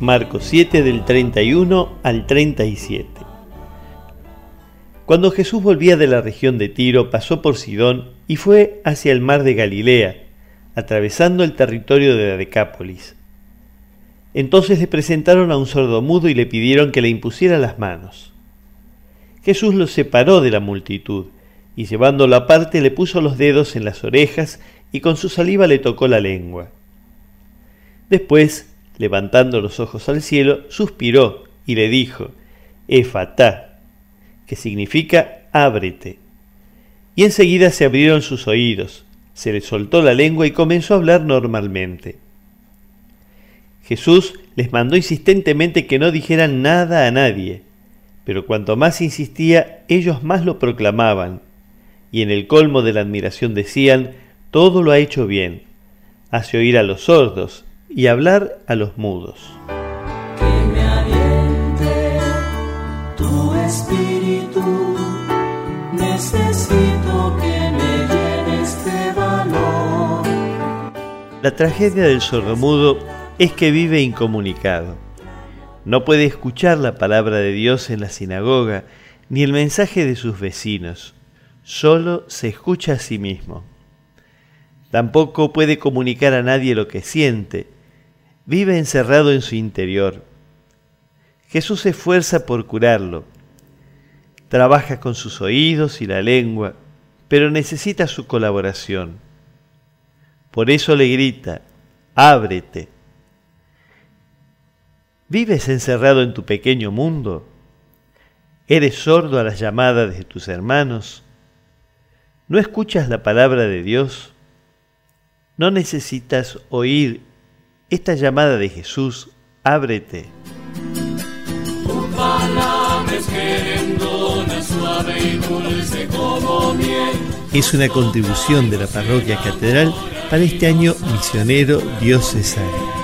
Marcos 7 del 31 al 37. Cuando Jesús volvía de la región de Tiro, pasó por Sidón y fue hacia el mar de Galilea, atravesando el territorio de la Decápolis. Entonces le presentaron a un sordomudo y le pidieron que le impusiera las manos. Jesús lo separó de la multitud y llevándolo aparte le puso los dedos en las orejas y con su saliva le tocó la lengua. Después levantando los ojos al cielo, suspiró y le dijo, Efatá, que significa ábrete. Y enseguida se abrieron sus oídos, se le soltó la lengua y comenzó a hablar normalmente. Jesús les mandó insistentemente que no dijeran nada a nadie, pero cuanto más insistía, ellos más lo proclamaban, y en el colmo de la admiración decían, todo lo ha hecho bien, hace oír a los sordos, y hablar a los mudos. Que me aliente tu espíritu, necesito que me llenes de valor. La tragedia del sordomudo es que vive incomunicado. No puede escuchar la palabra de Dios en la sinagoga ni el mensaje de sus vecinos. Solo se escucha a sí mismo. Tampoco puede comunicar a nadie lo que siente, vive encerrado en su interior. Jesús se esfuerza por curarlo. Trabaja con sus oídos y la lengua, pero necesita su colaboración. Por eso le grita, ábrete. ¿Vives encerrado en tu pequeño mundo? ¿Eres sordo a las llamadas de tus hermanos? ¿No escuchas la palabra de Dios? ¿No necesitas oír esta llamada de Jesús, ábrete. Es una contribución de la parroquia catedral para este año misionero diocesano.